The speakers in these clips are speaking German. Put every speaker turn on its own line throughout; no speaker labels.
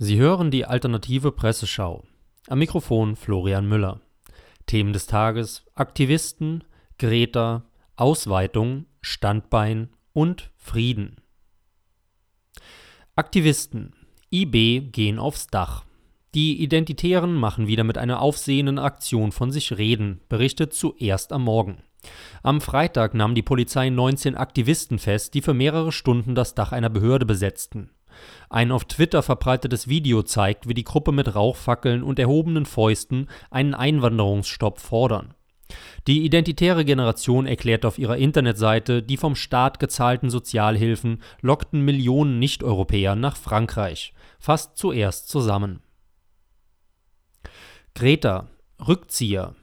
Sie hören die alternative Presseschau. Am Mikrofon Florian Müller. Themen des Tages: Aktivisten, Greta, Ausweitung, Standbein und Frieden. Aktivisten. IB gehen aufs Dach. Die Identitären machen wieder mit einer aufsehenden Aktion von sich reden, berichtet zuerst am Morgen. Am Freitag nahm die Polizei 19 Aktivisten fest, die für mehrere Stunden das Dach einer Behörde besetzten. Ein auf Twitter verbreitetes Video zeigt, wie die Gruppe mit Rauchfackeln und erhobenen Fäusten einen Einwanderungsstopp fordern. Die identitäre Generation erklärt auf ihrer Internetseite, die vom Staat gezahlten Sozialhilfen lockten Millionen Nicht-Europäer nach Frankreich, fast zuerst zusammen. Greta, Rückzieher.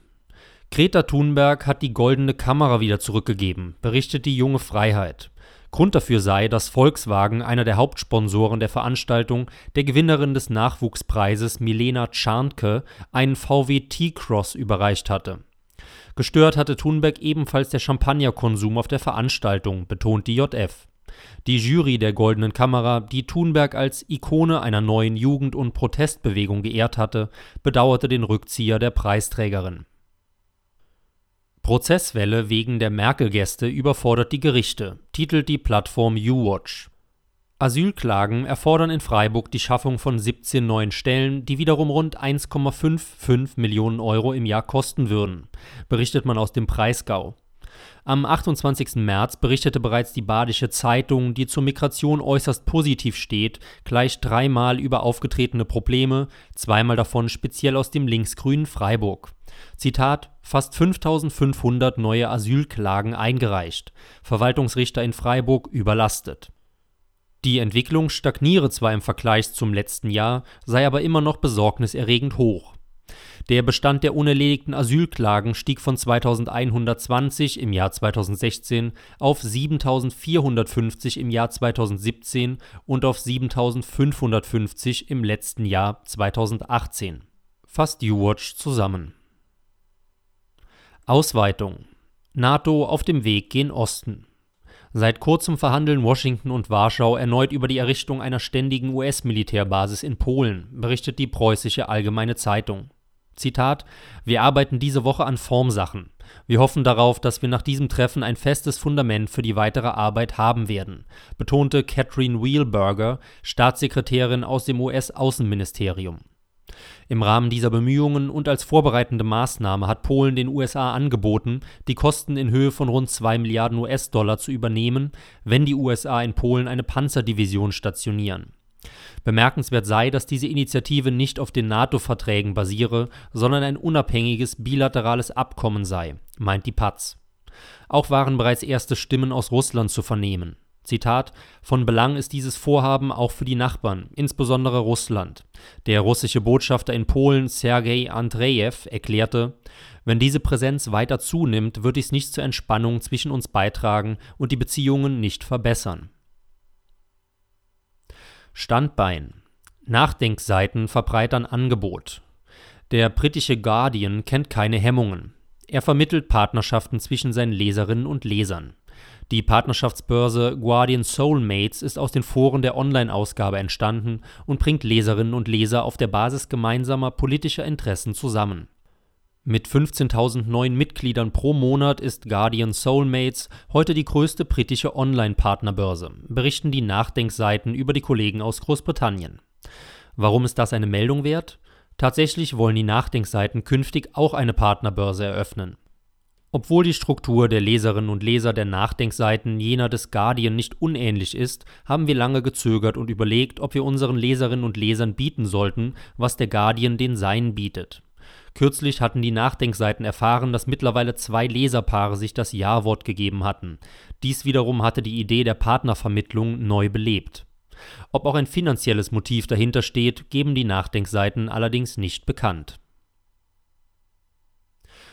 Greta Thunberg hat die goldene Kamera wieder zurückgegeben, berichtet die junge Freiheit. Grund dafür sei, dass Volkswagen, einer der Hauptsponsoren der Veranstaltung, der Gewinnerin des Nachwuchspreises Milena Czarnke einen VW T-Cross überreicht hatte. Gestört hatte Thunberg ebenfalls der Champagnerkonsum auf der Veranstaltung, betont die JF. Die Jury der Goldenen Kamera, die Thunberg als Ikone einer neuen Jugend- und Protestbewegung geehrt hatte, bedauerte den Rückzieher der Preisträgerin. Prozesswelle wegen der Merkel-Gäste überfordert die Gerichte, titelt die Plattform YouWatch. Asylklagen erfordern in Freiburg die Schaffung von 17 neuen Stellen, die wiederum rund 1,55 Millionen Euro im Jahr kosten würden, berichtet man aus dem Breisgau. Am 28. März berichtete bereits die Badische Zeitung, die zur Migration äußerst positiv steht, gleich dreimal über aufgetretene Probleme, zweimal davon speziell aus dem linksgrünen Freiburg. Zitat: Fast 5500 neue Asylklagen eingereicht. Verwaltungsrichter in Freiburg überlastet. Die Entwicklung stagniere zwar im Vergleich zum letzten Jahr, sei aber immer noch besorgniserregend hoch. Der Bestand der unerledigten Asylklagen stieg von 2120 im Jahr 2016 auf 7450 im Jahr 2017 und auf 7550 im letzten Jahr 2018. Fasst U-Watch zusammen. Ausweitung. NATO auf dem Weg gen Osten. Seit kurzem verhandeln Washington und Warschau erneut über die Errichtung einer ständigen US-Militärbasis in Polen, berichtet die Preußische Allgemeine Zeitung. Zitat: Wir arbeiten diese Woche an Formsachen. Wir hoffen darauf, dass wir nach diesem Treffen ein festes Fundament für die weitere Arbeit haben werden, betonte Catherine Wheelberger, Staatssekretärin aus dem US-Außenministerium. Im Rahmen dieser Bemühungen und als vorbereitende Maßnahme hat Polen den USA angeboten, die Kosten in Höhe von rund 2 Milliarden US-Dollar zu übernehmen, wenn die USA in Polen eine Panzerdivision stationieren. Bemerkenswert sei, dass diese Initiative nicht auf den NATO-Verträgen basiere, sondern ein unabhängiges bilaterales Abkommen sei, meint die Paz. Auch waren bereits erste Stimmen aus Russland zu vernehmen. Zitat: Von Belang ist dieses Vorhaben auch für die Nachbarn, insbesondere Russland. Der russische Botschafter in Polen, Sergei Andrejew, erklärte: Wenn diese Präsenz weiter zunimmt, wird dies nicht zur Entspannung zwischen uns beitragen und die Beziehungen nicht verbessern. Standbein: Nachdenkseiten verbreitern Angebot. Der britische Guardian kennt keine Hemmungen. Er vermittelt Partnerschaften zwischen seinen Leserinnen und Lesern. Die Partnerschaftsbörse Guardian Soulmates ist aus den Foren der Online-Ausgabe entstanden und bringt Leserinnen und Leser auf der Basis gemeinsamer politischer Interessen zusammen. Mit 15.000 neuen Mitgliedern pro Monat ist Guardian Soulmates heute die größte britische Online-Partnerbörse, berichten die Nachdenkseiten über die Kollegen aus Großbritannien. Warum ist das eine Meldung wert? Tatsächlich wollen die Nachdenkseiten künftig auch eine Partnerbörse eröffnen. Obwohl die Struktur der Leserinnen und Leser der Nachdenkseiten jener des Guardian nicht unähnlich ist, haben wir lange gezögert und überlegt, ob wir unseren Leserinnen und Lesern bieten sollten, was der Guardian den Seinen bietet. Kürzlich hatten die Nachdenkseiten erfahren, dass mittlerweile zwei Leserpaare sich das Ja-Wort gegeben hatten. Dies wiederum hatte die Idee der Partnervermittlung neu belebt. Ob auch ein finanzielles Motiv dahinter steht, geben die Nachdenkseiten allerdings nicht bekannt.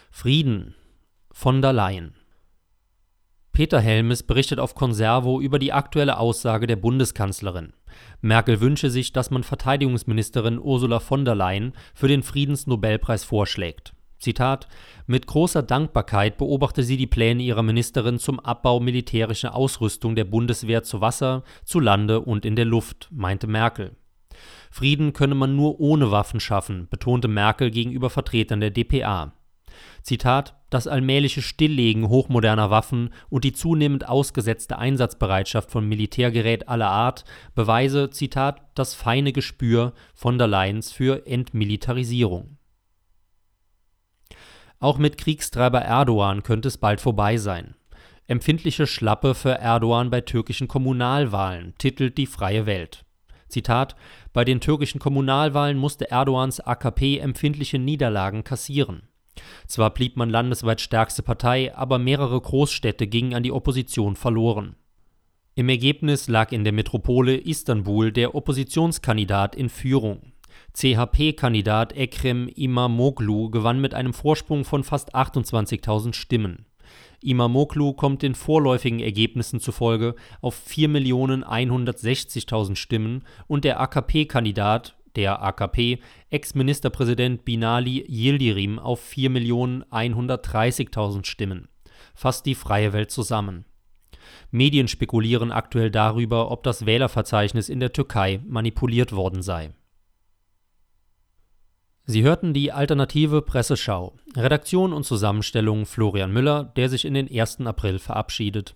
Frieden von der Leyen Peter Helmes berichtet auf Conservo über die aktuelle Aussage der Bundeskanzlerin. Merkel wünsche sich, dass man Verteidigungsministerin Ursula von der Leyen für den Friedensnobelpreis vorschlägt. Zitat: Mit großer Dankbarkeit beobachte sie die Pläne ihrer Ministerin zum Abbau militärischer Ausrüstung der Bundeswehr zu Wasser, zu Lande und in der Luft, meinte Merkel. Frieden könne man nur ohne Waffen schaffen, betonte Merkel gegenüber Vertretern der dpa. Zitat: Das allmähliche Stilllegen hochmoderner Waffen und die zunehmend ausgesetzte Einsatzbereitschaft von Militärgerät aller Art beweise, Zitat, das feine Gespür von der Leyens für Entmilitarisierung auch mit Kriegstreiber Erdogan könnte es bald vorbei sein. Empfindliche Schlappe für Erdogan bei türkischen Kommunalwahlen, titelt die Freie Welt. Zitat: Bei den türkischen Kommunalwahlen musste Erdogans AKP empfindliche Niederlagen kassieren. Zwar blieb man landesweit stärkste Partei, aber mehrere Großstädte gingen an die Opposition verloren. Im Ergebnis lag in der Metropole Istanbul der Oppositionskandidat in Führung. CHP-Kandidat Ekrem Imamoglu gewann mit einem Vorsprung von fast 28.000 Stimmen. Imamoglu kommt den vorläufigen Ergebnissen zufolge auf 4.160.000 Stimmen und der AKP-Kandidat, der AKP, Ex-Ministerpräsident Binali Yildirim auf 4.130.000 Stimmen. Fasst die freie Welt zusammen. Medien spekulieren aktuell darüber, ob das Wählerverzeichnis in der Türkei manipuliert worden sei Sie hörten die alternative Presseschau. Redaktion und Zusammenstellung Florian Müller, der sich in den 1. April verabschiedet.